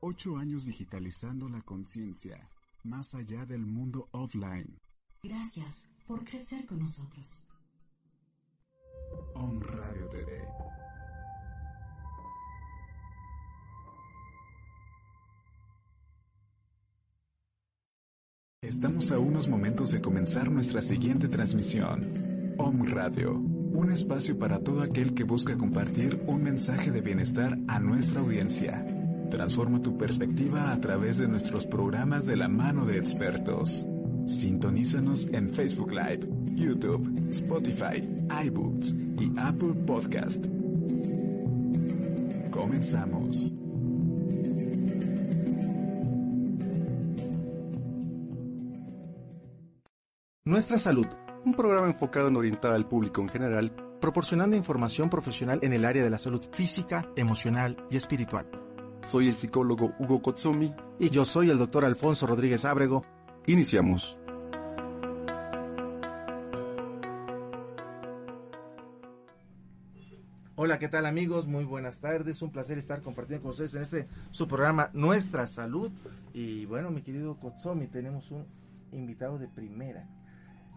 Ocho años digitalizando la conciencia, más allá del mundo offline. Gracias por crecer con nosotros. On Radio TV. Estamos a unos momentos de comenzar nuestra siguiente transmisión. Om Radio, un espacio para todo aquel que busca compartir un mensaje de bienestar a nuestra audiencia. Transforma tu perspectiva a través de nuestros programas de la mano de expertos. Sintonízanos en Facebook Live, YouTube, Spotify, iBooks y Apple Podcast. Comenzamos. Nuestra Salud, un programa enfocado en orientar al público en general, proporcionando información profesional en el área de la salud física, emocional y espiritual. Soy el psicólogo Hugo Kotsumi. Y yo soy el doctor Alfonso Rodríguez Ábrego. Iniciamos. Hola, ¿qué tal amigos? Muy buenas tardes. Un placer estar compartiendo con ustedes en este su programa Nuestra Salud. Y bueno, mi querido Kotsumi, tenemos un invitado de primera.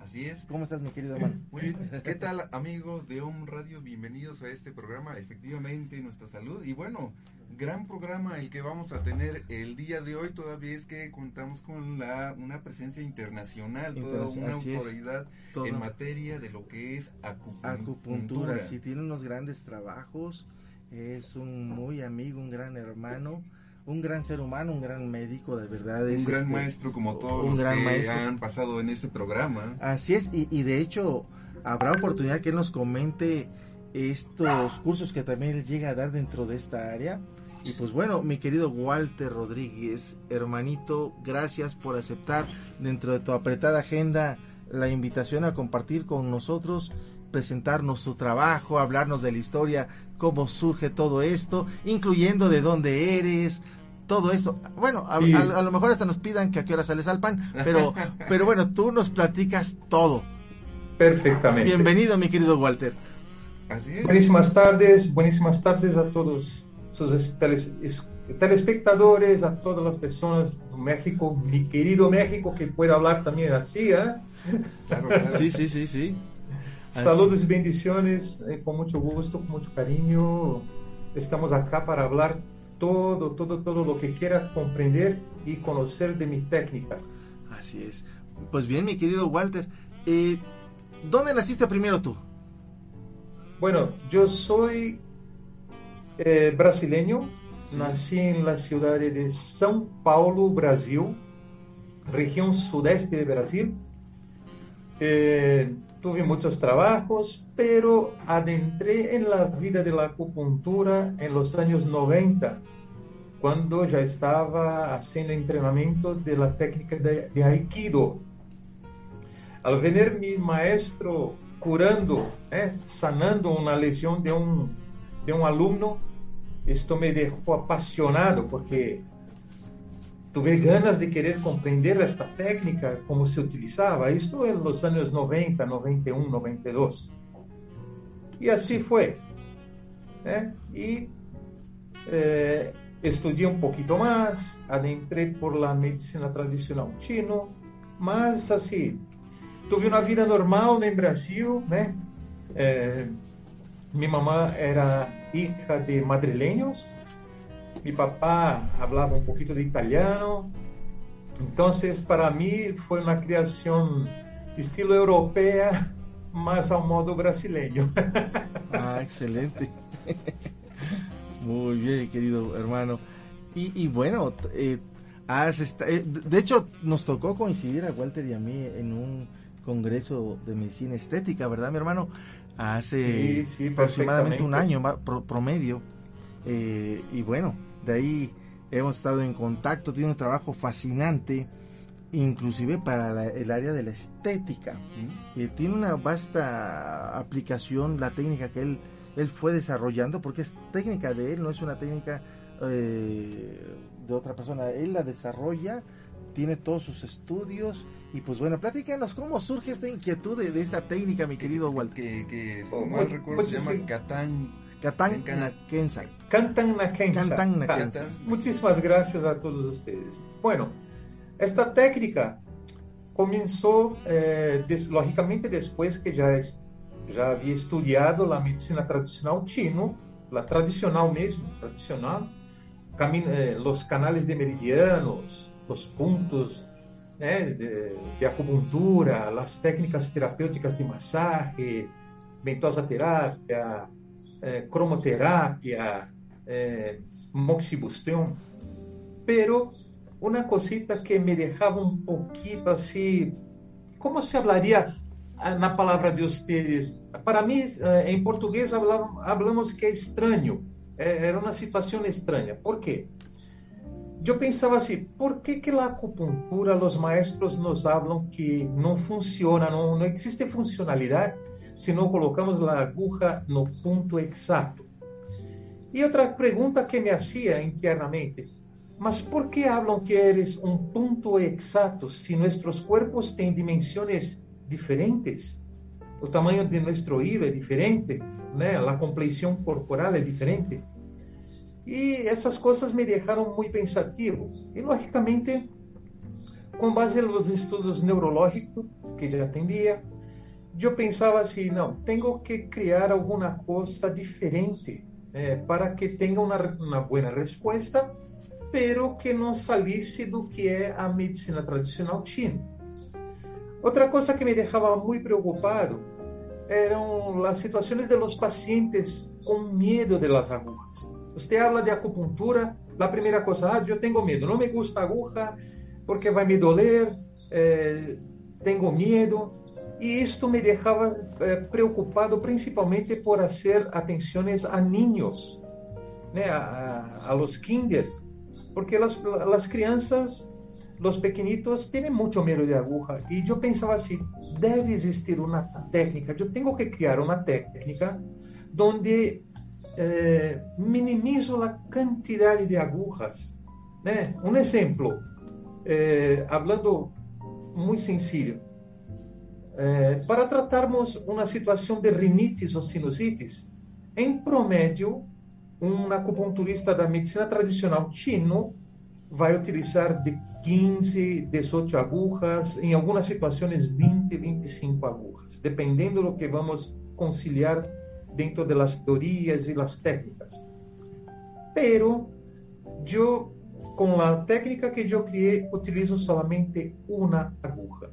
Así es. ¿Cómo estás, mi querido hermano? Muy bien. ¿Qué tal, amigos de Home Radio? Bienvenidos a este programa, efectivamente, Nuestra Salud. Y bueno, gran programa el que vamos a tener el día de hoy. Todavía es que contamos con la una presencia internacional, toda una autoridad en materia de lo que es acupuntura. Acupuntura, sí, tiene unos grandes trabajos. Es un muy amigo, un gran hermano un gran ser humano, un gran médico, de verdad. Un gran este, maestro como todos un los gran que maestro. han pasado en este programa. Así es, y, y, de hecho habrá oportunidad que él nos comente estos cursos que también él llega a dar dentro de esta área. Y pues bueno, mi querido Walter Rodríguez, hermanito, gracias por aceptar dentro de tu apretada agenda la invitación a compartir con nosotros presentarnos su trabajo, hablarnos de la historia, cómo surge todo esto, incluyendo de dónde eres, todo eso. Bueno, a, lo mejor hasta nos pidan que a qué hora sales al pan, pero, pero bueno, tú nos platicas todo. Perfectamente. Bienvenido, mi querido Walter. Así es. Buenísimas tardes, buenísimas tardes a todos sus telespectadores, a todas las personas de México, mi querido México, que puede hablar también así, ¿eh? Sí, sí, sí, sí. Saludos y bendiciones, eh, con mucho gusto, con mucho cariño. Estamos acá para hablar todo, todo, todo lo que quiera comprender y conocer de mi técnica. Así es. Pues bien, mi querido Walter, eh, ¿dónde naciste primero tú? Bueno, yo soy eh, brasileño, sí. nací en la ciudad de São Paulo, Brasil, región sudeste de Brasil. Eh, tuve muchos trabajos, pero adentré en la vida de la acupuntura en los años 90, cuando ya estaba haciendo entrenamiento de la técnica de, de Aikido. Al ver mi maestro curando, eh, sanando una lesión de un, de un alumno, esto me dejó apasionado porque tuve ganas de querer compreender esta técnica, como se utilizaba. Isto en los años 90, 91, 92. Y así fue. ¿eh? Y eh, estudié un poquito más, adentré por la medicina tradicional chino, mas así, tuve una vida normal en Brasil, ¿eh? Eh, mi mamá era hija de madrileños, mi papá hablaba un poquito de italiano, entonces para mí fue una creación estilo europea, más a un modo brasileño. Ah, excelente. Muy bien, querido hermano. Y, y bueno, eh, has eh, de hecho nos tocó coincidir a Walter y a mí en un congreso de medicina estética, ¿verdad, mi hermano? Hace sí, sí, aproximadamente un año promedio. Eh, y bueno, de ahí hemos estado en contacto, tiene un trabajo fascinante, inclusive para el área de la estética. tiene una vasta aplicación, la técnica que él, él fue desarrollando, porque es técnica de él, no es una técnica eh, de otra persona, él la desarrolla, tiene todos sus estudios y pues bueno, platícanos cómo surge esta inquietud de, esta técnica, mi querido Walter. Que, que si no mal recuerdo se llama Catán Can- Nakensa. Cantan Nakensa. Muchísimas gracias a todos ustedes. Bueno, esta técnica comenzó, eh, des- lógicamente, después que ya, es- ya había estudiado la medicina tradicional chino, la tradicional mesmo, tradicional, camin- eh, de meridianos, los puntos né, de, de acupuntura, las técnicas terapêuticas de masaje, ventosa terapia, eh, cromoterapia, eh, moxibustión, pero una cosita que me dejaba un poquito así, ¿cómo se hablaría ah, na palavra de ustedes? Para mí, eh, en portugués hablam- hablamos que é estranho, Eh, era uma situação estranha. ¿Por quê? Eu pensava assim, por que que a acupuntura, os maestros nos hablam que não funciona, não, não existe funcionalidade se não colocamos a aguja no ponto exato? E outra pergunta que me hacía internamente, mas por que hablam que eres um ponto exato se nossos corpos têm dimensões diferentes? O tamanho de nosso hilo é diferente, né? A compleição corporal é diferente. E essas coisas me deixaram muito pensativo. E, logicamente, com base nos estudos neurológicos que já atendia, eu pensava assim, não, tenho que criar alguma coisa diferente eh, para que tenha uma, uma boa resposta, pero que não salisse do que é a medicina tradicional china. Otra cosa que me dejaba muy preocupado eran las situaciones de los pacientes con miedo de las agujas. Usted habla de acupuntura, la primera cosa, ah, yo tengo miedo, no me gusta aguja porque va a me doler, eh, tengo miedo. Y esto me dejaba eh, preocupado principalmente por hacer atenciones a niños, a, los kinders, porque las, las crianzas os pequenitos, têm muito medo de aguja. E eu pensava assim, deve existir uma técnica, eu tenho que criar uma técnica onde eh, minimizo a quantidade de agujas. Né? Um exemplo, eh, falando muito sencillo, eh, para tratarmos uma situação de rinites ou sinusites, em promédio, um acupunturista da medicina tradicional chino vai utilizar de 15, 18 agujas, em algumas situações 20, 25 agujas, dependendo do que vamos conciliar dentro de las teorías y las técnicas. Pero yo, con la técnica que yo crié, utilizo solamente una aguja.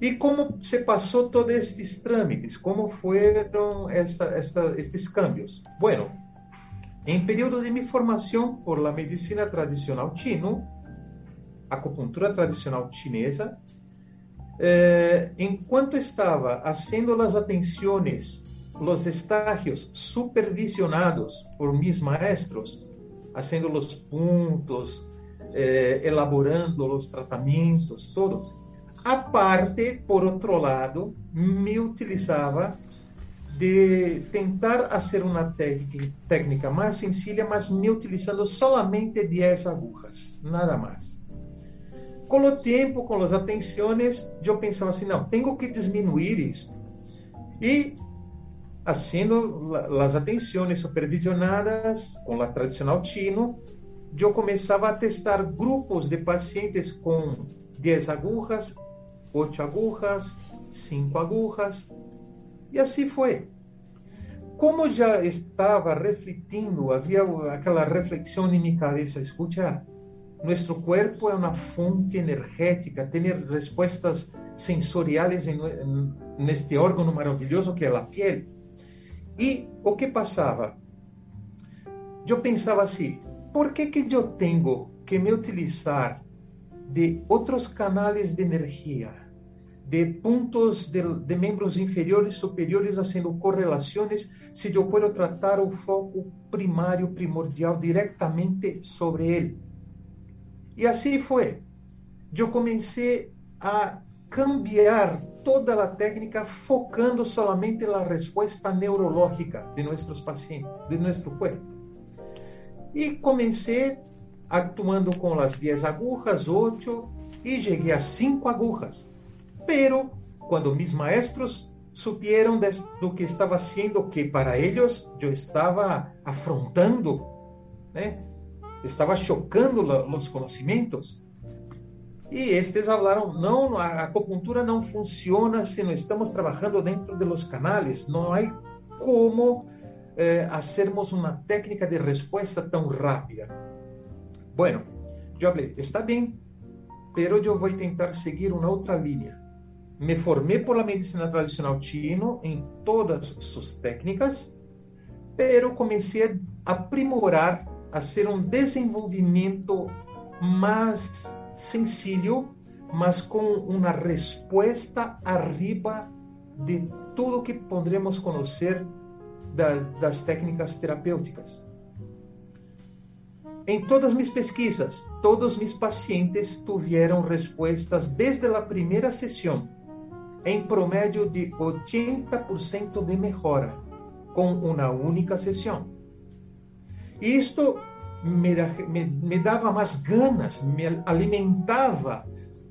¿Y cómo se pasó todos estos trámites? ¿Cómo fueron esta, esta, estos cambios? Bueno, en periodo de mi formación por la medicina tradicional chino, acupuntura tradicional chinesa, eh, enquanto estava fazendo as atenções, os estágios supervisionados por mis maestros, fazendo os pontos, eh, elaborando os tratamentos, todo. A parte, por outro lado, me utilizava de tentar fazer uma técnica mais sencilla, mas me utilizando solamente 10 agujas, nada mais com o tempo, com as atenções, eu pensava assim, não, tenho que diminuir isso. E, fazendo as atenções supervisionadas com a tradicional chino, eu começava a testar grupos de pacientes com 10 agujas, 8 agujas, 5 agujas, E assim foi. Como já estava refletindo, havia aquela reflexão em minha cabeça: escuta, nosso corpo é uma fonte energética, tem respostas sensoriais neste órgão maravilhoso que é a pele. E o que passava? Eu pensava assim: por que que eu tenho que me utilizar de outros canais de energia? De puntos de, de miembros inferiores, superiores, haciendo correlaciones, si yo puedo tratar el foco primario, primordial directamente sobre él? E assim foi. Eu comecei a cambiar toda a técnica focando solamente na resposta neurológica de nossos pacientes, de nosso corpo. E comecei atuando com as 10 agujas, 8 e cheguei a 5 agujas. Pero, quando mis maestros supieron de que estaba haciendo, que para ellos yo estaba afrontando, estaba chocando la, los conocimientos. E estes falaram: não, a acupuntura não funciona se não estamos trabalhando dentro de los canales. Não há como eh, hacermos técnica de resposta tão rápida. Bueno, eu falei: está bem, pero eu vou tentar seguir uma outra linha. Me formei por la medicina tradicional chino em todas suas técnicas, pero comecei a aprimorar, a ser um desenvolvimento mais sencillo, mas com uma resposta arriba de tudo que poderemos conhecer da, das técnicas terapêuticas. Em todas minhas pesquisas, todos meus pacientes tiveram respostas desde a primeira sessão, em promédio de 80% de melhora, com uma única sessão. Isto me, me, me dava ganas, me alimentava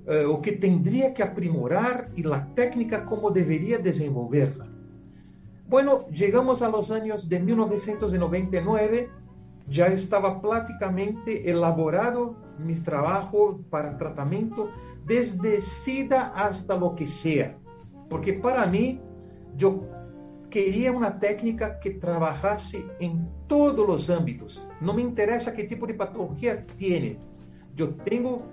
uh, o que tendría que aprimorar e a técnica como deveria desenvolverla. Bueno, chegamos a los años de 1999, já estava praticamente elaborado mis trabajos para tratamiento, desde SIDA hasta lo que sea. Porque para mí, yo quería una técnica que trabajase en todos los ámbitos. No me interesa qué tipo de patología tiene. Yo tengo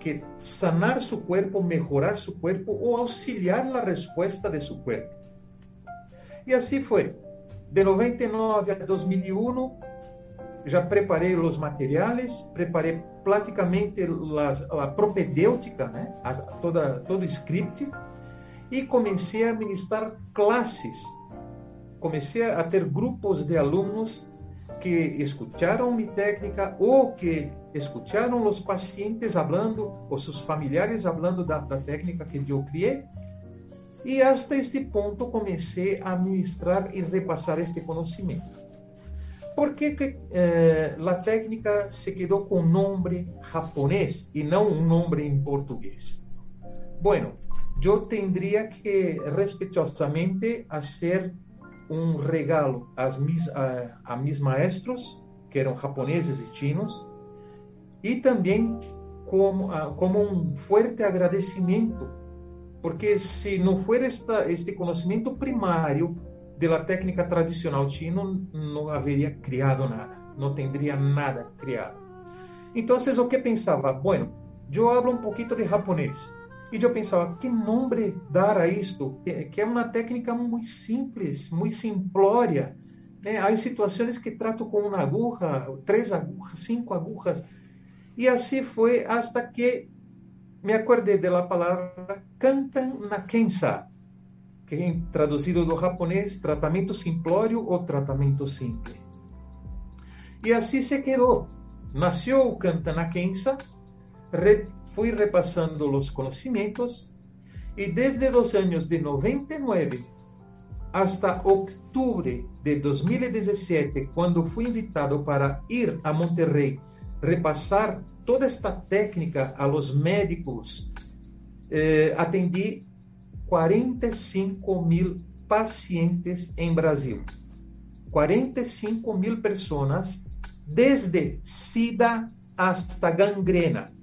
que sanar su cuerpo, mejorar su cuerpo o auxiliar la respuesta de su cuerpo. Y así fue. De 99 a 2001 já preparei os materiais, preparei praticamente a propedêutica, né? toda, todo o script, e comecei a ministrar classes comecei a ter grupos de alunos que escutaram minha técnica ou que escutaram os pacientes falando, ou seus familiares falando da, da técnica que eu criei. E até este ponto comecei a ministrar e repassar este conhecimento. Por que, que eh, a técnica se quedou com nome japonês e não um nome em português? Bueno, eu teria que respeitosamente fazer um regalo às mis, a, a mis maestros, que eram japoneses e chinos, e também como, como um forte agradecimento, porque se não for esta, este conhecimento primário da técnica tradicional chino, não haveria criado nada, não teria nada criado. Então, o que pensava? Bueno, eu hablo um pouquinho de japonês. E eu pensava, que nome dar a isto? Que é uma técnica muito simples, muito simplória. Né? Há situações que trato com uma aguja, três agujas, cinco agujas. E assim foi hasta que me acordei da palavra Kantan Nakensa, que é traduzido do japonês tratamento simplório ou tratamento simples. E assim se quedou. Nasceu o Kantan Nakensa, fui repassando os conhecimentos e desde os anos de 99 hasta outubro de 2017, quando fui invitado para ir a Monterrey repassar toda esta técnica a los médicos, eh, atendi 45 mil pacientes em Brasil. 45 mil pessoas, desde SIDA hasta gangrena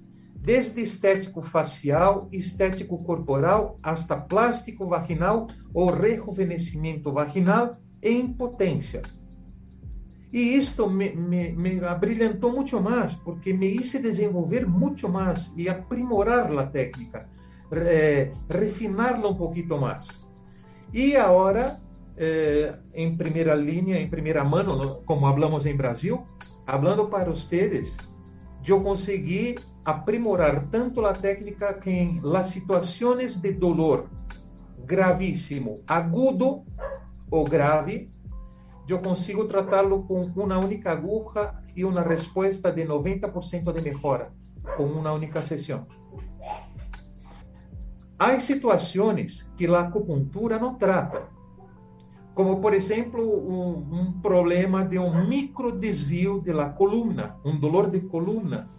desde estético facial, estético corporal, hasta plástico vaginal ou rejuvenescimento vaginal e impotência. E isto me, me, me abrilhantou muito mais, porque me hice desenvolver muito mais e aprimorar a técnica, eh, refinarla um pouquinho mais. E agora, eh, em primeira linha, em primeira mão, como falamos em Brasil, falando para vocês, eu consegui aprimorar tanto a técnica que em las situações de dolor gravíssimo, agudo ou grave, eu consigo tratá-lo com uma única aguja e uma resposta de 90% de melhora com uma única sessão. Há situações que a acupuntura não trata, como por exemplo um, um problema de um micro desvio de la coluna, um dolor de coluna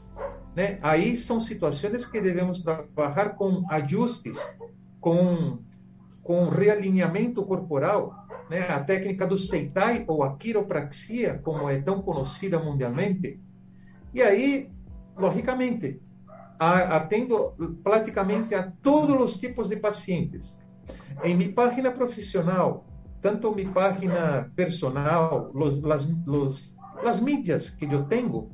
né? Aí são situações que devemos trabalhar com ajustes, com com realinhamento corporal, né, a técnica do Seitai ou a quiropraxia, como é tão conhecida mundialmente. E aí, logicamente, atendo praticamente a todos os tipos de pacientes. Em minha página profissional, tanto minha página personal, los, las, los, las mídias que eu tenho,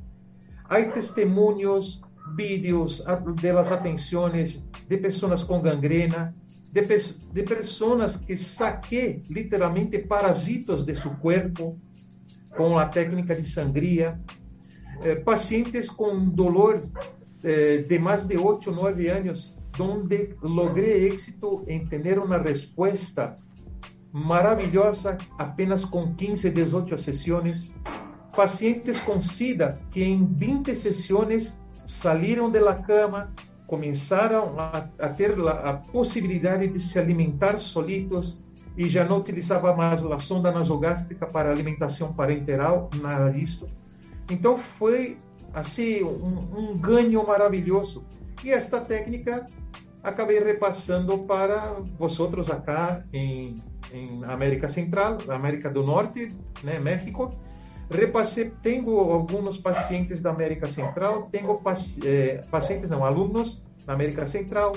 há testemunhos, vídeos de las atenções de pessoas com gangrena, de, de pessoas que saquei literalmente parasitos de seu corpo com a técnica de sangria, eh, pacientes com dolor eh, de mais de 8 ou 9 anos, onde logrei êxito em ter uma resposta maravilhosa apenas com 15, 18 sessões. Pacientes com SIDA que em 20 sessões saíram da cama, começaram a, a ter a, a possibilidade de se alimentar solitos e já não utilizava mais a sonda nasogástrica para alimentação parenteral, nada disso. Então foi assim um, um ganho maravilhoso. E esta técnica acabei repassando para vosotros acá em, em América Central, América do Norte, né, México. Repassei, tenho alguns pacientes da América Central, tenho eh, pacientes, não, alunos da América Central,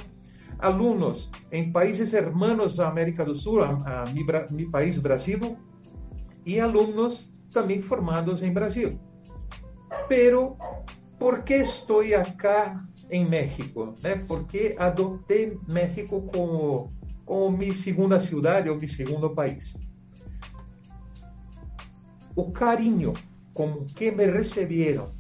alunos em países hermanos da América do Sul, a, a mi país Brasil, e alunos também formados em Brasil. Pero, ¿por qué estoy acá en México? ¿Eh? ¿Por qué adopté México como, como mi segunda ciudad o mi segundo país? O carinho com que me receberam,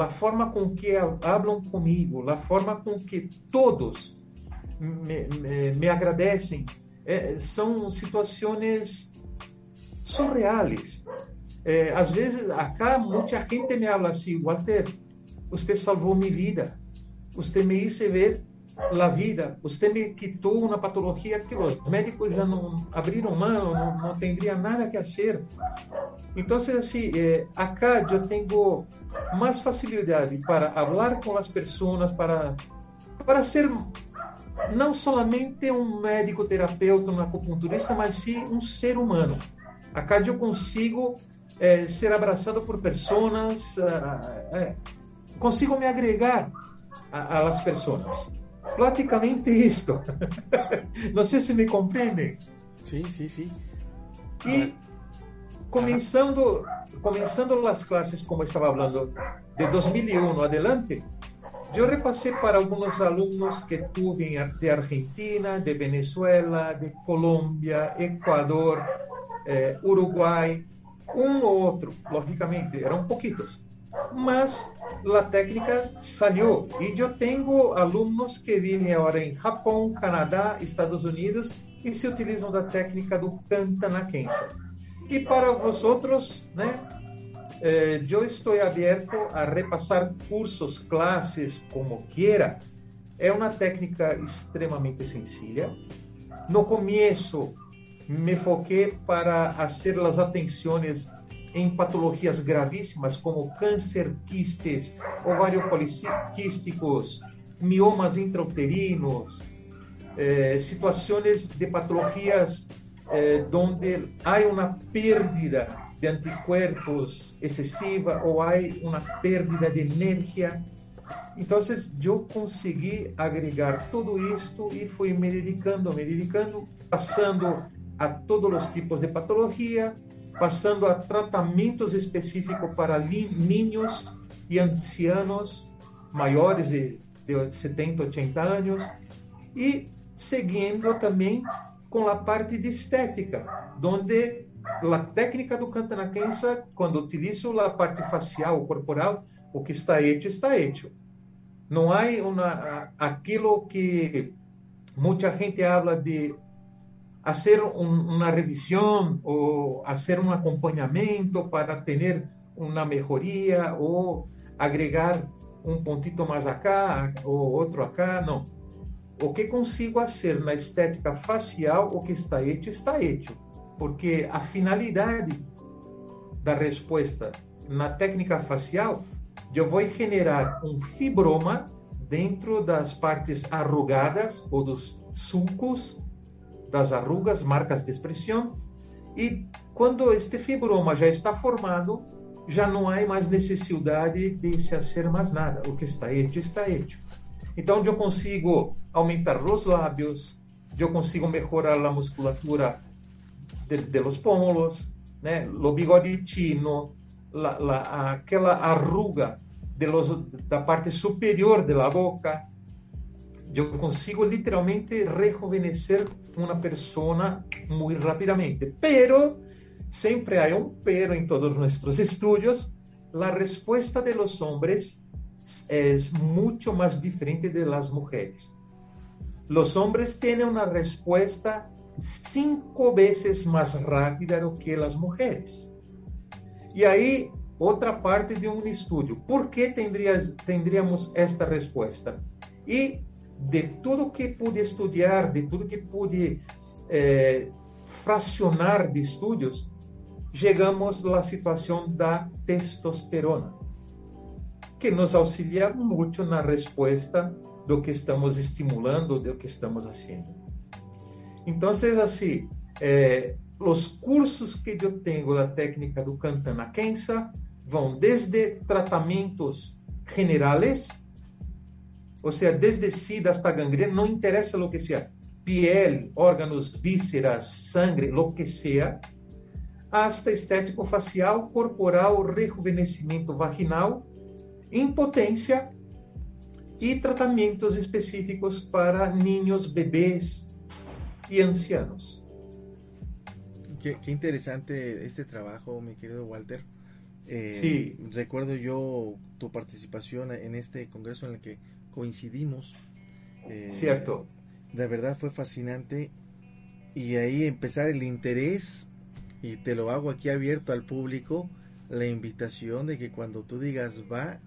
a forma com que hablam comigo, a forma com que todos me, agradecem, é, são situações surreais. É, às vezes, acá, muita gente me fala assim, Walter, você salvou minha vida, você me hizo ver a vida, você me quitou uma patologia que os médicos já não abriram mão, não, não teria nada que fazer. Então, assim, é, acá eu tenho mais facilidade para falar com as pessoas, para, para ser não somente um médico terapeuta, um acupunturista, mas sim um ser humano. Acá eu consigo é, ser abraçado por pessoas, é, consigo me agregar a, pessoas. Praticamente isto. Não sei se me compreendem. Sim, sim, sim. E começando, começando as classes, como estava falando, de 2001 adelante, eu repassei para alguns alunos que tive de Argentina, de Venezuela, de Colômbia, Equador, eh, Uruguai, um ou outro, logicamente, eram pouquitos. Mas a técnica saiu. E eu tenho alunos que vivem agora em Japão, Canadá, Estados Unidos e se utilizam da técnica do Cantanaquense. E para vosotros, né, eh, eu estou aberto a repassar cursos, classes, como quiera. É uma técnica extremamente sencilla. No começo, me foquei para fazer as atenções em patologias gravíssimas como câncer, quistes, ovário poliquísticos, miomas intrauterinos, eh, de patologias eh, há uma perda de anticuerpos excessiva ou há uma perda de energia. Então, eu consegui agregar tudo isto e fui me dedicando, me dedicando, passando a todos os tipos de patologia, passando a tratamentos específicos para niños e ancianos maiores de, de 70, 80 anos e seguindo também com a parte de estética, onde a técnica do cantanaquense, quando utilizo a parte facial, corporal, o que está hecho, está hecho. Não há uma, aquilo que muita gente habla de hacer un, una revisión o hacer un acompañamiento para tener una mejoría o agregar um pontito mais acá ou outro acá, não. O que consigo fazer na estética facial, o que está hecho, está hecho. Porque a finalidade da resposta na técnica facial, eu vou generar um fibroma dentro das partes arrugadas ou dos sulcos das arrugas, marcas de expressão, e quando este fibroma já está formado, já não há mais necessidade de se fazer mais nada. O que está feito, está feito. Então, eu consigo aumentar os lábios, eu consigo melhorar a musculatura de, de los pómulos, né? o bigode chino, la, la, aquela arruga de los, da parte superior da boca. Eu consigo literalmente rejuvenescer uma pessoa muito rapidamente. Pero, sempre há um pero em todos nossos estudos, a resposta de los hombres é muito mais diferente de las mujeres. Los hombres tienen una respuesta cinco veces más rápida do que las mujeres. E aí, outra parte de um estudo. Por que tendríamos esta resposta? E de tudo que pude estudar, de tudo que pude eh, fracionar de estudos, chegamos à situação da testosterona, que nos auxilia muito na resposta do que estamos estimulando, do que estamos fazendo. Então, assim, eh, os cursos que eu tenho da técnica do Cantana Kensa vão desde tratamentos generais, ou seja, desde sida hasta gangrena, não interessa o que seja, piel, órgãos, vísceras, sangue, o que seja, hasta estético facial, corporal, rejuvenescimento vaginal, impotência e tratamentos específicos para niños, bebês e ancianos. Qué, qué, interesante este trabajo, mi querido Walter. Eh, sí. Recuerdo yo tu participación en este congreso en el que coincidimos. Eh, Cierto. De verdad fue fascinante. Y ahí empezar el interés, y te lo hago aquí abierto al público, la invitación de que cuando tú digas va,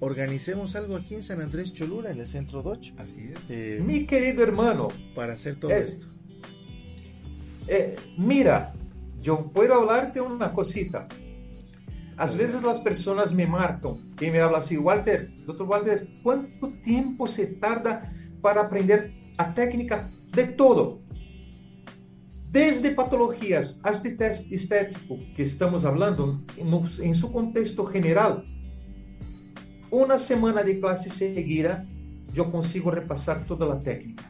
organicemos algo aquí en San Andrés Cholula, en el centro Dodge. Así es. Eh, mi querido hermano. Para hacer todo esto. Eh, mira, yo puedo hablarte una cosita. Às vezes as pessoas me marcam e me falam assim, Walter, doutor Walter, quanto tempo se tarda para aprender a técnica de todo? Desde patologias hasta teste estético, que estamos falando, em seu contexto general. Uma semana de classe seguida, eu consigo repassar toda a técnica.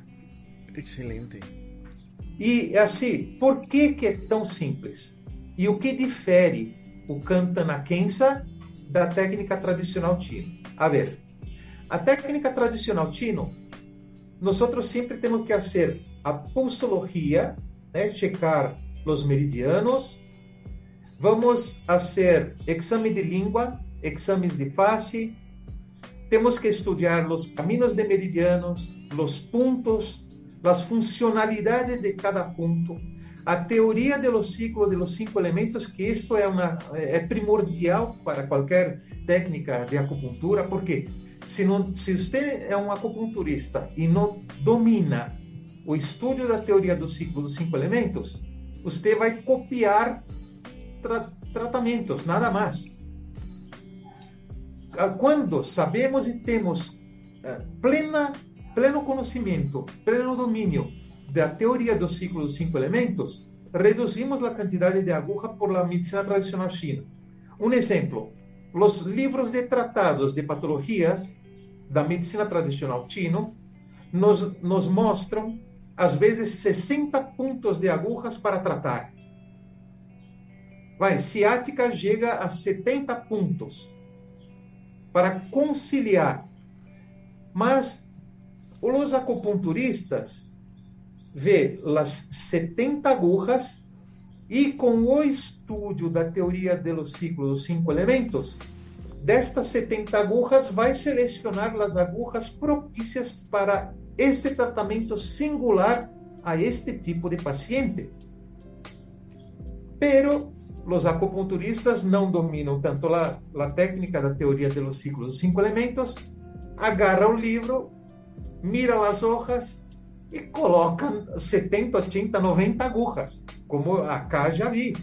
Excelente. E assim, por que, que é tão simples? E o que difere o Kantanakensa da técnica tradicional Tino? A ver, a técnica tradicional Tino, nós sempre temos que fazer a pulsologia, né, checar os meridianos, vamos fazer exame de língua, exames de face, temos que estudar os caminhos de meridianos, os pontos as funcionalidades de cada ponto, a teoria ciclos de los cinco elementos, que isto é, uma, é primordial para qualquer técnica de acupuntura, porque se, não, se você é um acupunturista e não domina o estudo da teoria do ciclo dos cinco elementos, você vai copiar tra tratamentos, nada mais. Quando sabemos e temos eh, plena pleno conhecimento, pleno domínio da teoria do ciclo dos cinco elementos, reduzimos a quantidade de aguja por la medicina tradicional china. Um exemplo, os livros de tratados de patologias da medicina tradicional chino nos, nos mostram, às vezes, 60 pontos de agujas para tratar. Vai, ciática chega a 70 pontos para conciliar. Mas os acupunturistas vê as 70 agujas e com o estudo da teoria do ciclo dos cinco elementos, destas 70 agujas vai selecionar as agujas propícias para este tratamento singular a este tipo de paciente. Pero os acupunturistas não dominam tanto a, a técnica da teoria dos ciclos dos cinco elementos, agarra o livro miram as hojas e colocam 70, 80, 90 agujas, como acá já vi.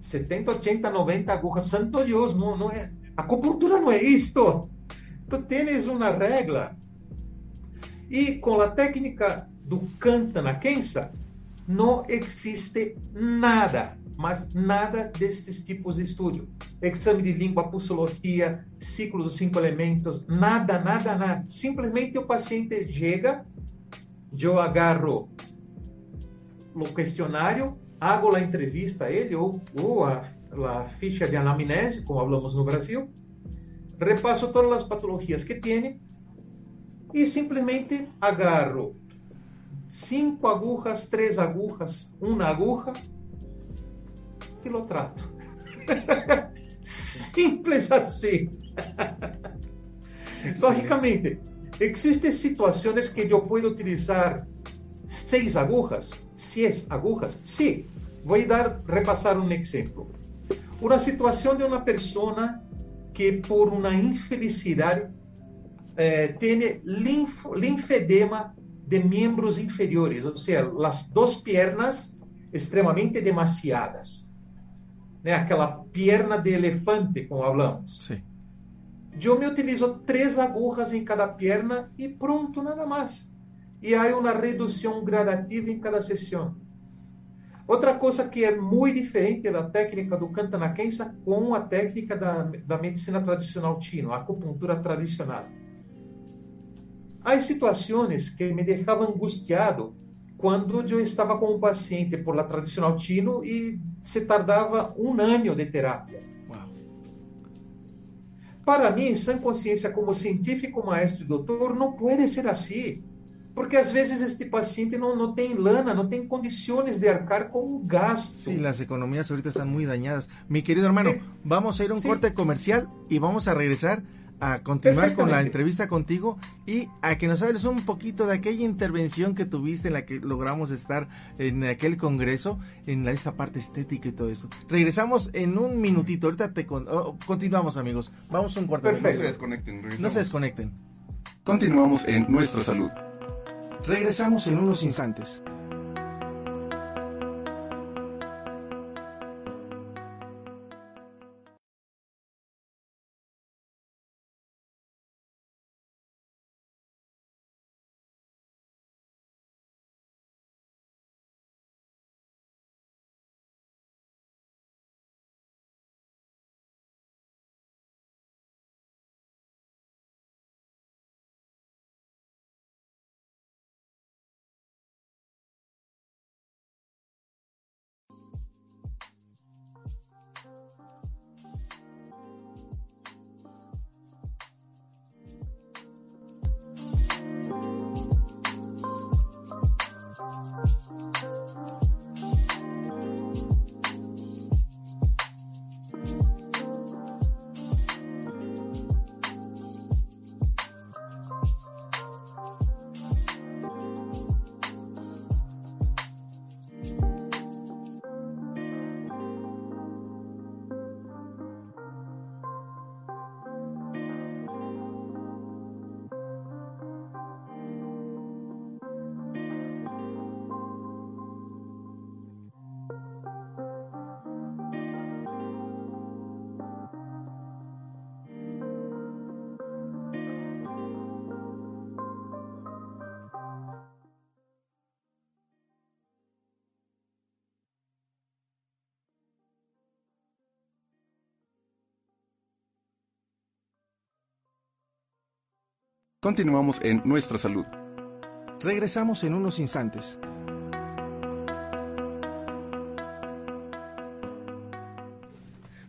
70, 80, 90 agujas. Santo Deus, não, não é. Acupuntura não é isto. Tu tens uma regra. E com a técnica do canta na quensa, não existe nada, mas nada destes tipos de estudo. Exame de língua, pulsologia, ciclo dos cinco elementos, nada, nada, nada. Simplesmente o paciente chega, eu agarro o questionário, hago a entrevista a ele ou, ou a, a ficha de anamnese, como falamos no Brasil, repasso todas as patologias que tem e simplesmente agarro cinco agujas, três agujas, uma aguja e lo trato. Simples assim. Logicamente, existem situações que eu posso utilizar seis agujas, seis agujas. Sim, vou dar repassar um exemplo. Uma situação de uma pessoa que por uma infelicidade eh, linfedema de membros inferiores, ou seja, as duas pernas extremamente demasiadas. Né? Aquela perna de elefante, como falamos. Sim. Eu me utilizo três agujas em cada perna e pronto, nada mais. E há uma redução gradativa em cada sessão. Outra coisa que é muito diferente da técnica do Cantanaquense com a técnica da, da medicina tradicional china, a acupuntura tradicional. Há situações que me deixavam angustiado quando eu estava com um paciente por la tradicional chino e se tardava um ano de terapia. Para mim, sem consciência como científico, maestro e doutor, não pode ser assim. Porque às vezes este paciente não, não tem lana, não tem condições de arcar com o gasto. Sí, las economías ahorita están muy dañadas. Mi querido hermano, vamos a ir a Sí. corte comercial y vamos a regresar a continuar con la entrevista contigo y a que nos hables un poquito de aquella intervención que tuviste en la que logramos estar en aquel congreso, en la, esta parte estética y todo eso. Regresamos en un minutito, ahorita te con- oh, continuamos amigos. Vamos a un corte. No se Perfecto. desconecten. No regresamos. se desconecten. Continuamos en nuestra salud. Regresamos en unos instantes. Continuamos en nuestra salud. Regresamos en unos instantes.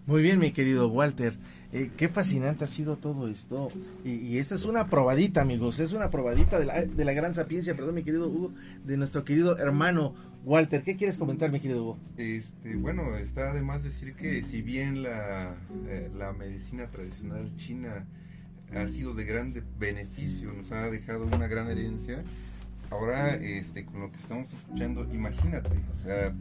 Muy bien, mi querido Walter. Eh, qué fascinante ha sido todo esto. Y, y esta es una probadita, amigos. Es una probadita de la, de la gran sapiencia, perdón, mi querido Hugo, de nuestro querido hermano Walter. ¿Qué quieres comentar, mi querido Hugo? Este, bueno, está además decir que si bien la, eh, la medicina tradicional china ha sido de gran beneficio, nos ha dejado una gran herencia, ahora este, con lo que estamos escuchando, imagínate, o sea,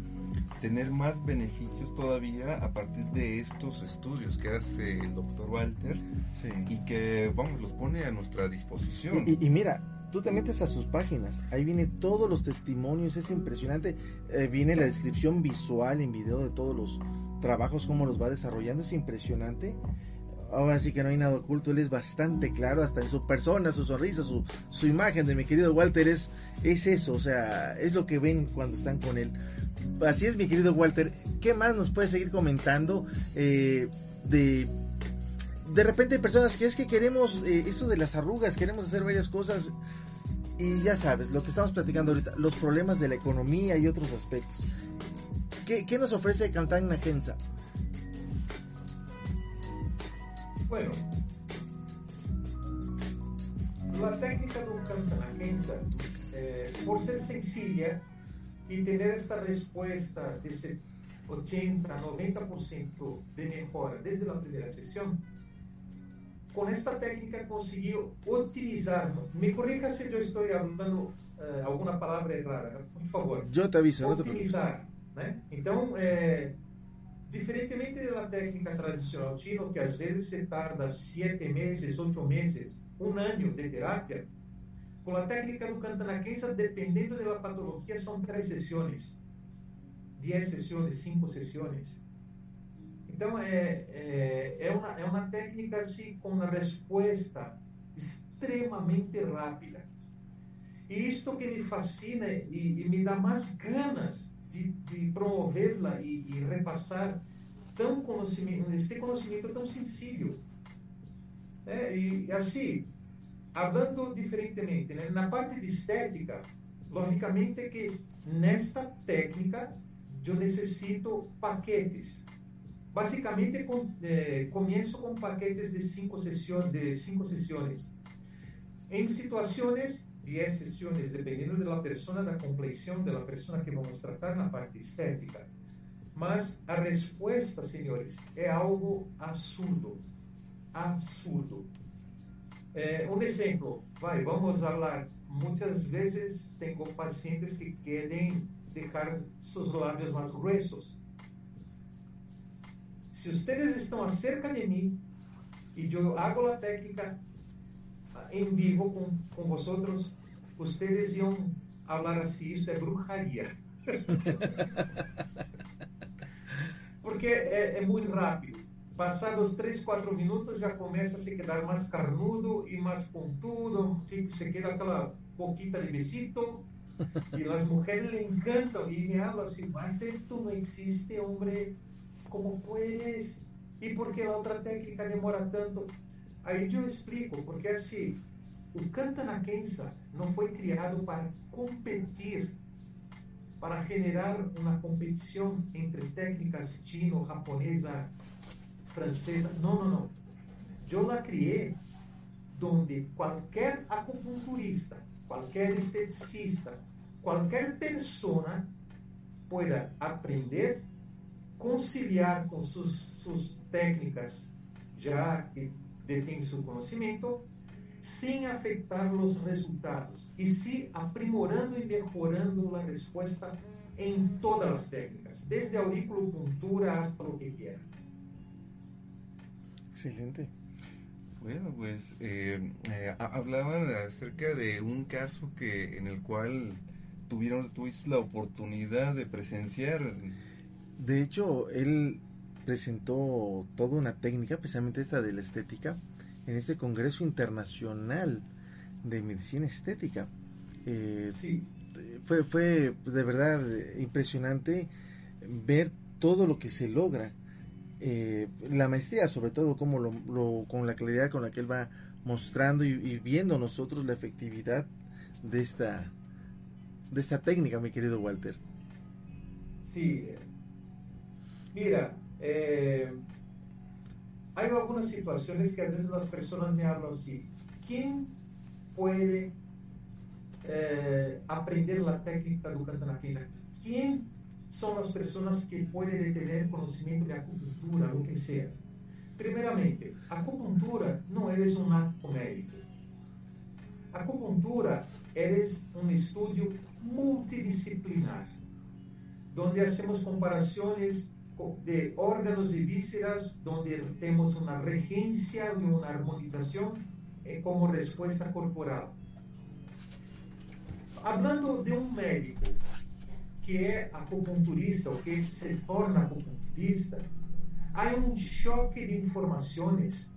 tener más beneficios todavía a partir de estos estudios que hace el doctor Walter Sí. y que, vamos, los pone a nuestra disposición. Y, y mira, tú te metes a sus páginas, ahí viene todos los testimonios, es impresionante, eh, viene la descripción visual en video de todos los trabajos, cómo los va desarrollando, es impresionante. Ahora sí que no hay nada oculto, él es bastante claro, hasta en su persona, su sonrisa, su, su imagen de mi querido Walter es, es eso, o sea, es lo que ven cuando están con él. Así es, mi querido Walter, ¿qué más nos puedes seguir comentando eh, de... De repente hay personas que es que queremos eh, esto de las arrugas, queremos hacer varias cosas y ya sabes, lo que estamos platicando ahorita, los problemas de la economía y otros aspectos. ¿Qué, qué nos ofrece Cantán Nagenza? Bueno, la técnica de un cantanaquense, eh, por ser sencilla y tener esta respuesta de ese 80, 90% de mejora desde la primera sesión, con esta técnica consiguió optimizar. Me corrija si yo estoy hablando eh, alguna palabra errada, por favor. Yo te aviso, optimizar, no te né? Então, é, diferentemente da técnica tradicional chino, que às vezes se tarda sete meses, oito meses, um ano de terapia, com a técnica do cantanaquense, dependendo da patologia, são três sessões, dez sessões, cinco sessões. Então, é, é, é, uma, é uma técnica assim, com uma resposta extremamente rápida. E isto que me fascina e, e me dá mais ganas de, de promovê-la e, e, repassar tão conhecimento, este conhecimento tão sensível. É, e assim, falando diferentemente, né, na parte de estética, logicamente que nesta técnica eu necessito paquetes Básicamente com, eh, comienzo con paquetes de cinco, sesión, de cinco sesiones. En situaciones, 10 sesiones, dependiendo de la persona, la complexión de la persona que vamos a tratar na parte estética. Mas a resposta, senhores, é algo absurdo. Absurdo. Eh, um exemplo, vai, vamos falar. Muitas vezes tenho pacientes que querem deixar seus lábios mais grossos si ustedes están cerca de mí y yo hago la técnica en vivo con, con vosotros, ustedes iban a hablar así, esto es brujería. Porque es, es muy rápido. Pasados 3, 4 minutos ya comienza a se quedar más carnudo y más puntudo, se, se queda aquella boquita de besito. Y las mujeres le encantan y me hablan así, Walter, tú no existe, hombre, ¿cómo puedes? ¿Y por qué la otra técnica demora tanto? Ahí yo explico, porque así, o Kantanakensa não foi criado para competir, para generar uma competição entre técnicas chino, japonesa, francesa. Não, não, não. Eu la criei onde qualquer acupunturista, qualquer esteticista, qualquer pessoa pueda aprender conciliar com suas técnicas, já que detém seu conhecimento, sem afetar os resultados, e se aprimorando e melhorando a resposta em todas as técnicas, desde auriculopuntura hasta lo que quiera. Excelente. Bueno, pues eh, eh, hablaban acerca de un caso que en el cual tuvieron tuviste la oportunidad de presenciar de hecho, él presentó toda una técnica, precisamente esta de la estética, en este Congreso Internacional de Medicina Estética. Eh, sí. Fue, fue de verdad impresionante ver todo lo que se logra. Eh, la maestría, sobre todo, como lo, con la claridad con la que él va mostrando y, y, viendo nosotros la efectividad de esta, de esta técnica, mi querido Walter. Sí, Mira, eh, hay algunas situaciones que a veces las personas me hablan así. ¿Quién puede eh, aprender la técnica de cantanaquesa? ¿Quién son las personas que pueden tener conocimiento de acupuntura, lo que sea? Primeramente, acupuntura no eres un acto médico. Acupuntura eres un estudio multidisciplinar, donde hacemos comparaciones de órganos y vísceras donde tenemos una regencia y una armonización eh, como respuesta corporal. Hablando de un médico que es acupunturista o que se torna acupunturista, hay un choque de informaciones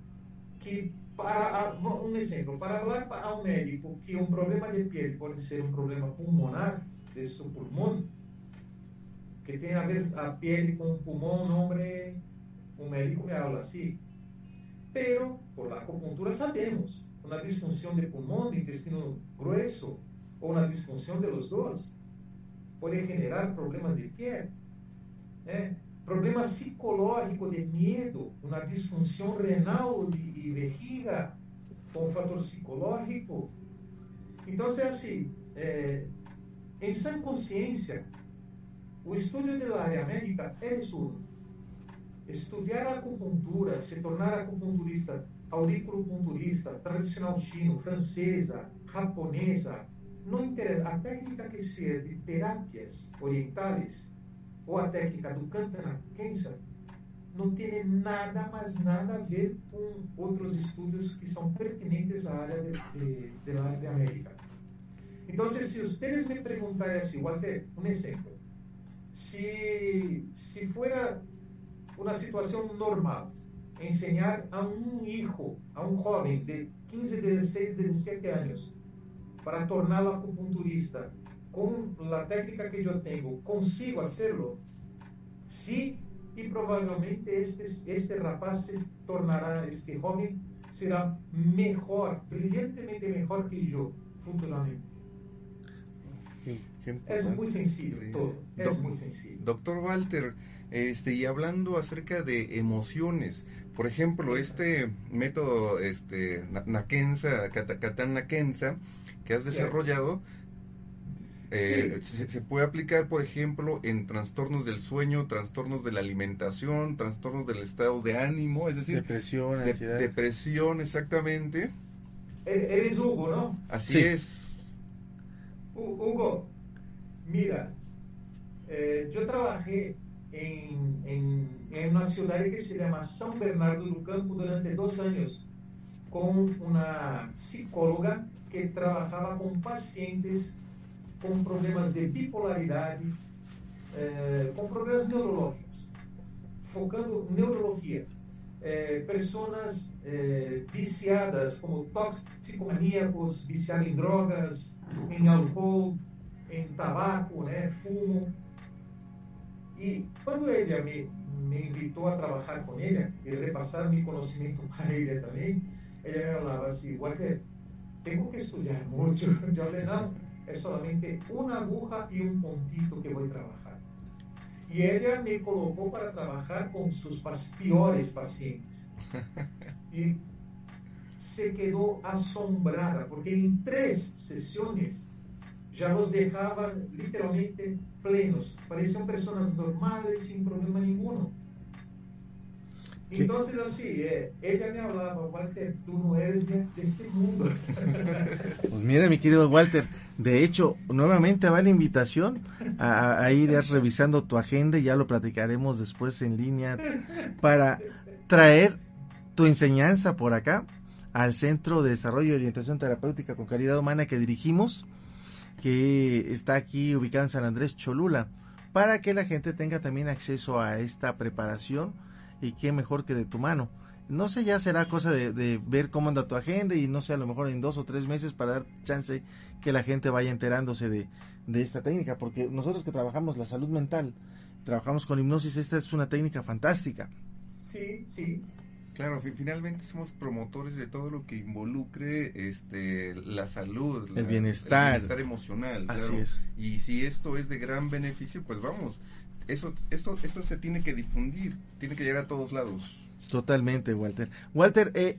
que para um exemplo, para falar a um médico que um problema de pele pode ser um problema pulmonar de seu pulmão, que tem a ver a pele com o pulmão, um homem, um médico me habla assim. Pero, por la acupuntura sabemos, uma disfunção de pulmão, de intestino grueso, ou uma disfunção de los dois, pode generar problemas de pele. Né? problema psicológico de medo, uma disfunção renal e vejiga com um fator psicológico. Então, é assim, em sã consciência, o estudo da área médica é isso. Estudar acupuntura, se tornar acupunturista, auriculopunturista, tradicional chino, francesa, japonesa, não interessa. A técnica que seja de terapias orientais ou a técnica do Kantana-Kensa não tem nada, mas nada a ver com outros estudos que são pertinentes à área de, de, de, la, de América. Então, se vocês me perguntarem assim, Walter, um exemplo, si, si fuera una situación normal, enseñar a un hijo, a un joven de 15, 16, 17 años, para tornarlo acupunturista con la técnica que yo tengo, consigo hacerlo, sí, y probablemente este, este rapaz se tornará, este joven será mejor, brillantemente mejor que yo futuramente es muy sencillo sí. todo, es Do muy sencillo. Doctor Walter, este, y hablando acerca de emociones, por ejemplo, este método, este, Nakensa, Katan Nakensa, que has desarrollado, eh, sí. se, se, puede aplicar, por ejemplo, en trastornos del sueño, trastornos de la alimentación, trastornos del estado de ánimo, es decir, depresión, de, depresión, exactamente. Eres Hugo, ¿no? Así sí. es. Hugo, mira, eh, yo trabajé en, en, en, una ciudad que se llama San Bernardo do Campo durante dos años con una psicóloga que trabajaba con pacientes com problemas de bipolaridade, eh, com problemas neurológicos, focando neurologia. Eh, pessoas eh, viciadas, como toxicomaníacos, viciados em drogas, em álcool, em tabaco, né, fumo. E quando ele me, me invitou a trabalhar com ele e repassar meu conhecimento para ele também, ele me falava assim, Walter, tenho que estudar muito. Eu falei, não, es solamente una aguja y un puntito que voy a trabajar. Y ella me colocó para trabajar con sus peores pacientes. Y se quedó asombrada, porque en tres sesiones ya los dejaba literalmente plenos. Parecían personas normales, sin problema ninguno. Entonces así, eh, ella me hablaba, Walter, tú no eres de, este mundo. Pues mira, mi querido Walter, de hecho, nuevamente va la invitación a, a, ir revisando tu agenda y ya lo platicaremos después en línea para traer tu enseñanza por acá al Centro de Desarrollo y Orientación Terapéutica con Calidad Humana que dirigimos, que está aquí ubicado en San Andrés Cholula, para que la gente tenga también acceso a esta preparación y qué mejor que de tu mano. No sé, ya será cosa de, de, ver cómo anda tu agenda y no sé, a lo mejor en dos o tres meses para dar chance que la gente vaya enterándose de, de esta técnica, porque nosotros que trabajamos la salud mental, trabajamos con hipnosis, esta es una técnica fantástica. Sí, sí. Claro, finalmente somos promotores de todo lo que involucre este la salud, el la, bienestar, el bienestar emocional. Así claro. es. Y si esto es de gran beneficio, pues vamos, eso, esto, esto se tiene que difundir, tiene que llegar a todos lados. Totalmente, Walter. Walter, eh,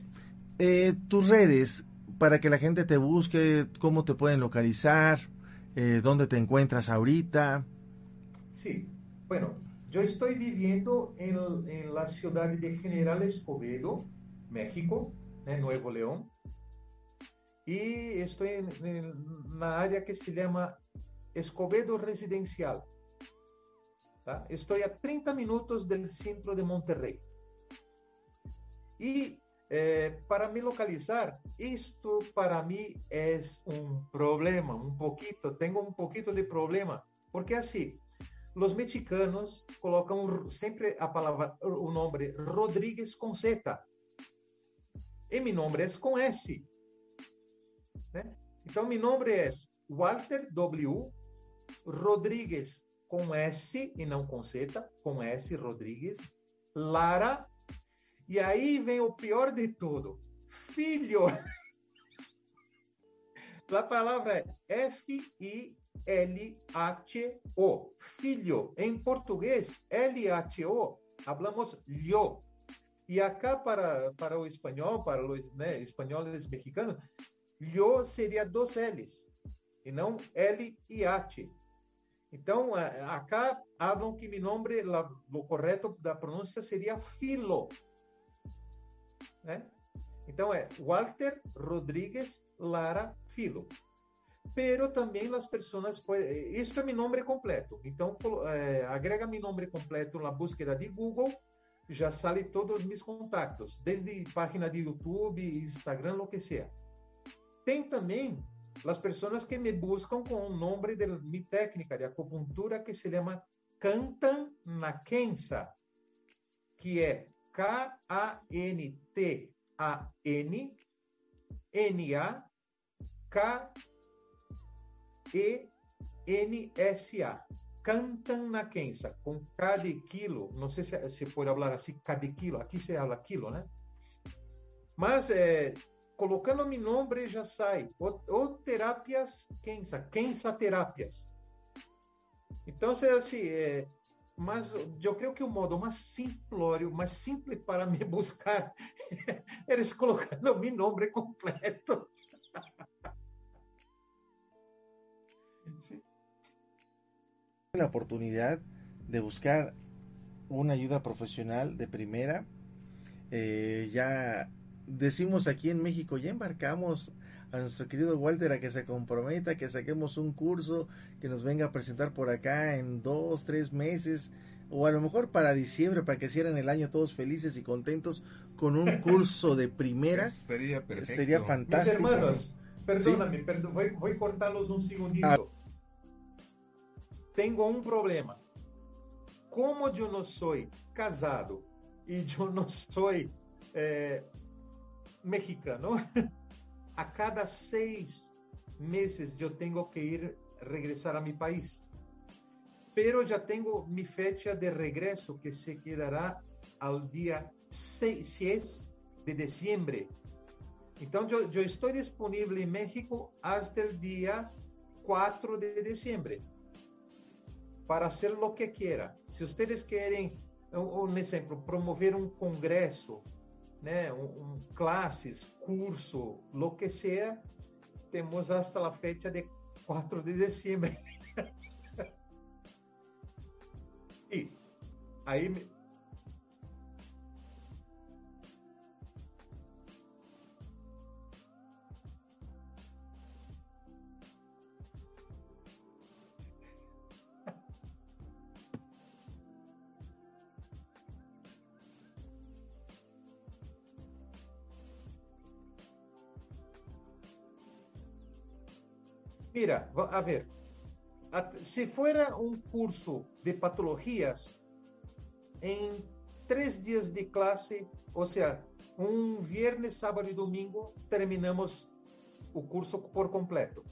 eh, tus redes, para que la gente te busque, cómo te pueden localizar, eh, dónde te encuentras ahorita. Sí, bueno, yo estoy viviendo en, la ciudad de General Escobedo, México, en Nuevo León, y estoy en, en una área que se llama Escobedo Residencial. Tá? Estou a 30 minutos do centro de Monterrey. E eh, para me localizar, isto para mim é um problema, um pouquito, tenho um pouquito de problema, porque assim, os mexicanos colocam sempre a palavra, o nome Rodrigues com Z. e meu nome é com S. Né? Então, meu nome é Walter W. Rodrigues, com S e não com Z, com S, Rodrigues, Lara, e aí vem o pior de tudo, filho. A palavra é F-I-L-H-O, filho. Em português, L-H-O, hablamos yo. E acá para, para o espanhol, para os né, espanhóis mexicanos, yo seria dois L's, e não L e H. Então, acá falam que meu nome, o correto da pronúncia seria Filo. Né? Então, é Walter Rodrigues Lara Filo. Pero também as pessoas, isto é meu nome completo. Então, é, agrega meu nome completo na búsqueda de Google, já sale todos os meus contatos, desde página de YouTube, Instagram, o que seja. Tem também as pessoas que me buscam com o nome de minha técnica de acupuntura que se chama Cantan Nakensa, que é K-A-N-T-A-N N-A-K-E-N-S-A. Cantan Nakensa, com K de quilo, não sei se se pode falar assim, de quilo, aqui se fala quilo, né? Mas é, colocando meu nome já sai. O, o terapias Kensa, Kensa terapias. Então, assim, é, mas eu creio que o modo mais simplório, mais simples para me buscar, era colocando meu nome completo. Sí. La oportunidad de buscar una ayuda profesional de primera. Eh, ya decimos aquí en México, ya embarcamos a nuestro querido Walter a que se comprometa, que saquemos un curso, que nos venga a presentar por acá en dos, tres meses, o a lo mejor para diciembre, para que cierren el año todos felices y contentos con un curso de primera. sería perfecto. Sería fantástico. Mis hermanos, perdóname, ¿Sí? perdón, voy, voy, a cortarlos un segundito. Ah. Tengo un problema. Como yo no soy casado y yo no soy eh, mexicano, a cada seis meses eu tenho que ir regressar a meu país. Pero já tenho mi fecha de regresso que se quedará ao dia 6 de dezembro. Então, eu, eu estou disponível em México até o dia 4 de dezembro para fazer o que quiera. Se vocês querem, um exemplo, promover um congresso né, um, um, classes, curso, lo que sea, temos hasta a fecha de 4 de dezembro. e aí a ver, se fuera un curso de patologías, en tres días de clase, o sea, un viernes, sábado y domingo, terminamos o curso por completo.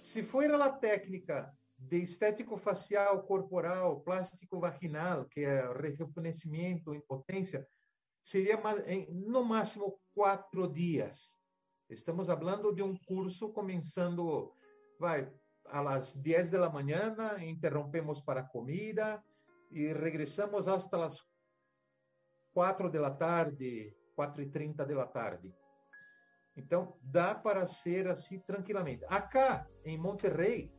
Se fuera la técnica de estético facial, corporal, plástico vaginal, que é rejuvenescimento, impotência, seria no máximo quatro dias. Estamos falando de um curso começando vai a las 10 de la mañana, interrompemos para comida y regresamos hasta las 4 de la tarde, 4 e 30 de la tarde. Então, dá para ser assim tranquilamente. Acá, em Monterrey,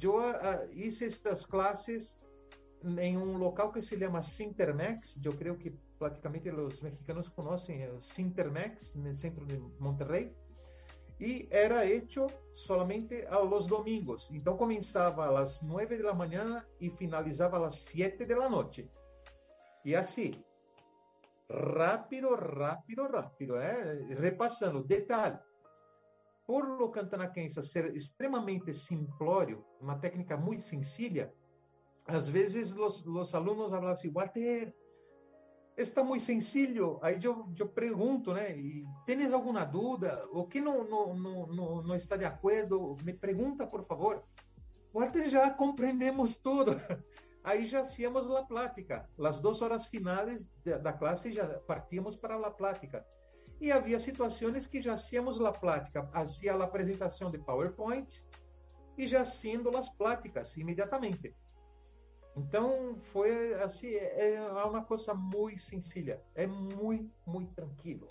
eu uh, hice estas classes em um local que se chama Sintermex. Eu creio que praticamente os mexicanos conhecem o Sintermex, no centro de Monterrey e era hecho solamente a los domingos. Então começava às nove da manhã e finalizava às sete da noite. E assim, rápido, rápido, rápido, eh? repassando. Detalhe, por lo cantanaquense ser extremamente simplório, uma técnica muito sencilla, às vezes os, os alunos falam assim, Walter, está muy sencillo. Aí eu, eu pergunto, né? Tens alguma dúvida? O que não, não, não, não, está de acordo? Me pergunta, por favor. Walter, já compreendemos tudo. Aí já hacíamos a plática. As duas horas finais da classe já partíamos para a plática. E havia situações que já hacíamos a plática, hacía a apresentação de PowerPoint e já sendo as pláticas imediatamente. Então foi assim, é, é uma coisa muito sencilla, é muito, muito tranquilo.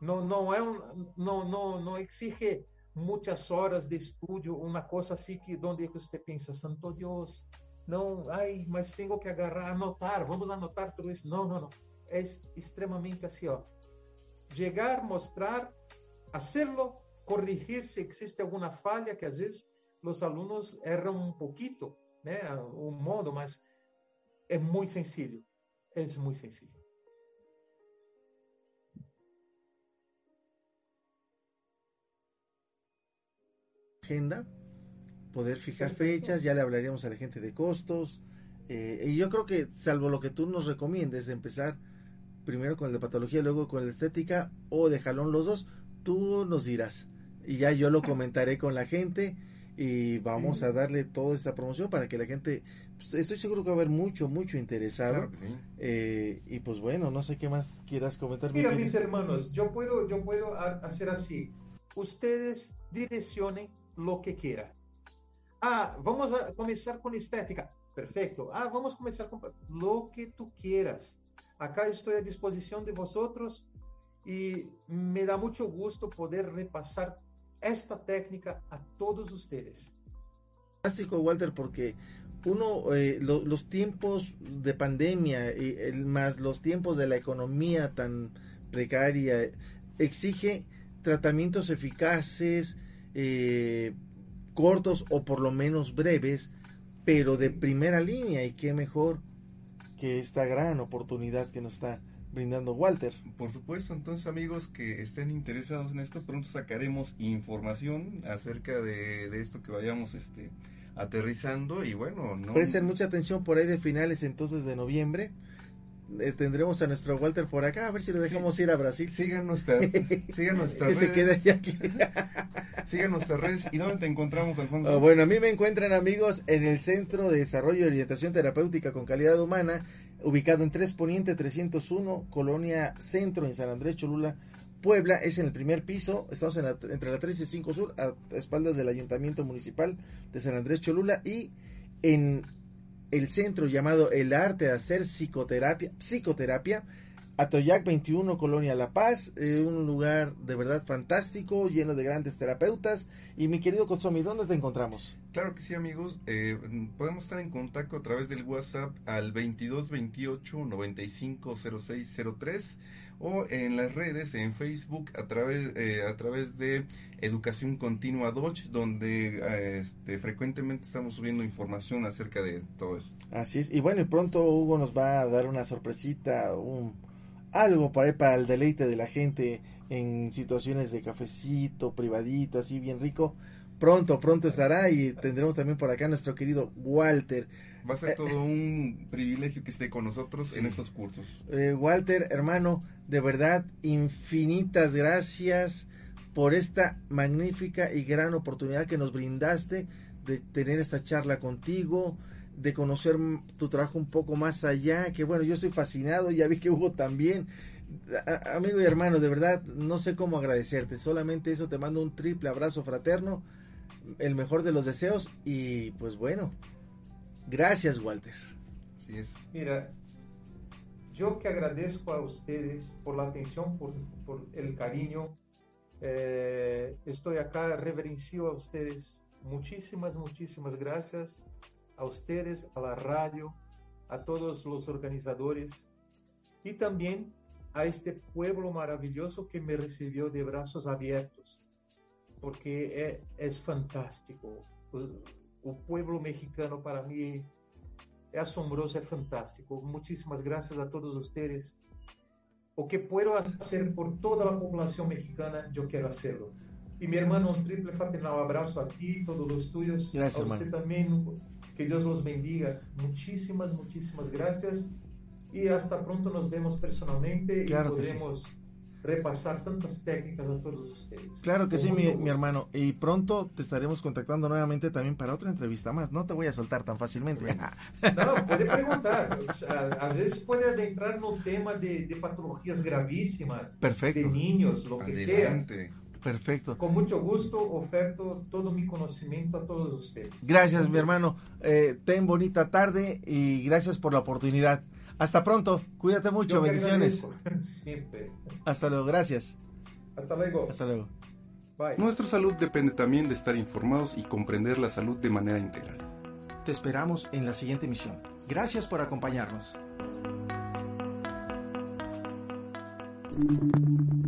Não, não é um, não, não, não exige muitas horas de estudo, uma coisa assim que onde você pensa, Santo Deus, não, ai, mas tenho que agarrar, anotar, vamos anotar tudo isso. Não, não, não. É extremamente assim, ó. Chegar, mostrar, hacerlo, corrigir se existe alguma falha, que às vezes os alunos erram um pouquito, né, o modo, mas é muito sencillo. É muito sencillo. Agenda poder fijar fechas, ya le hablaríamos a la gente de costos. Eh, y yo creo que, salvo lo que tú nos recomiendes, empezar primero con el de patología, luego con el de estética, o de jalón los dos, tú nos dirás. Y ya yo lo comentaré con la gente y vamos a darle toda esta promoción para que la gente, pues, estoy seguro que va a haber mucho, mucho interesado. Eh, y pues bueno, no sé qué más quieras comentar. Mira, mis hermanos, yo puedo, yo puedo hacer así. Ustedes direccionen lo que quieran. Ah, vamos a comenzar con estética. Perfecto. Ah, vamos a comenzar con lo que tú quieras. Acá estoy a disposición de vosotros y me da mucho gusto poder repasar esta técnica a todos ustedes. Fantástico, Walter, porque uno, eh, lo, los tiempos de pandemia y el, más los tiempos de la economía tan precaria exige tratamientos eficaces, eh, cortos o por lo menos breves, pero de primera línea y qué mejor que esta gran oportunidad que nos está brindando Walter. Por supuesto, entonces amigos que estén interesados en esto, pronto sacaremos información acerca de, de esto que vayamos este aterrizando y bueno, no presten mucha atención por ahí de finales entonces de noviembre. Eh, tendremos a nuestro Walter por acá, a ver si lo dejamos ir a Brasil. Sigan nuestras, sigan nuestras redes. se quede aquí. sigan nuestras redes. ¿Y dónde te encontramos, Alfonso? Oh, bueno, a mí me encuentran amigos en el Centro de Desarrollo y Orientación Terapéutica con Calidad Humana, ubicado en Tres Poniente 301, Colonia Centro, en San Andrés Cholula, Puebla. Es en el primer piso, estamos en la, entre la 3 y 5 Sur, a espaldas del Ayuntamiento Municipal de San Andrés Cholula y en el centro llamado El Arte de Hacer Psicoterapia, Psicoterapia Atoyac 21, Colonia La Paz, eh, un lugar de verdad fantástico, lleno de grandes terapeutas. Y mi querido Kotsomi, ¿dónde te encontramos? Claro que sí, amigos. Eh, podemos estar en contacto a través del WhatsApp al 2228 950603 o en las redes, en Facebook, a través, eh, a través de Educación Continua Dodge, donde eh, este, frecuentemente estamos subiendo información acerca de todo eso. Así es. Y bueno, y pronto Hugo nos va a dar una sorpresita, un algo para, para el deleite de la gente en situaciones de cafecito, privadito, así bien rico. Pronto, pronto estará y tendremos también por acá nuestro querido Walter. Va a ser todo un privilegio que esté con nosotros en estos cursos. Eh, Walter, hermano, de verdad, infinitas gracias por esta magnífica y gran oportunidad que nos brindaste de tener esta charla contigo, de conocer tu trabajo un poco más allá, que bueno, yo estoy fascinado, ya vi que Hugo también. A, amigo y hermano, de verdad, no sé cómo agradecerte, solamente eso te mando un triple abrazo fraterno, el mejor de los deseos y pues bueno, gracias Walter. Así es. Mira, yo que agradezco a ustedes por la atención, por, por el cariño, eh, estoy acá, reverencio a ustedes, muchísimas, muchísimas gracias a ustedes, a la radio, a todos los organizadores y también a este pueblo maravilloso que me recibió de brazos abiertos, porque es, es fantástico. El, el, pueblo mexicano para mí es asombroso, es fantástico. Muchísimas gracias a todos ustedes. O que puedo hacer por toda la población mexicana, yo quiero hacerlo. Y mi hermano, un triple fraternal abrazo a ti, todos los tuyos, gracias, a usted hermano. también. Que Deus los bendiga. Muchísimas, muchísimas gracias. y hasta pronto nos vemos personalmente Claro y que sí. podemos repasar tantas técnicas a todos ustedes. Claro que Con sí, mi, mi hermano. Y pronto te estaremos contactando nuevamente también para otra entrevista más. No te voy a soltar tan fácilmente. Não, pode perguntar. Às vezes pode adentrar no tema de, de patologias gravíssimas, de Perfecto, niños, lo que sea. Perfecto. Com muito gusto oferto todo mi conocimiento a todos ustedes. Gracias, mi hermano. Eh, ten bonita tarde y gracias por la oportunidad. Hasta pronto. Cuídate mucho. Yo Bendiciones. Siempre. Hasta luego. Gracias. Hasta luego. Hasta luego. Bye. Nuestra salud depende también de estar informados y comprender la salud de manera integral. Te esperamos en la siguiente emisión. Gracias por acompañarnos.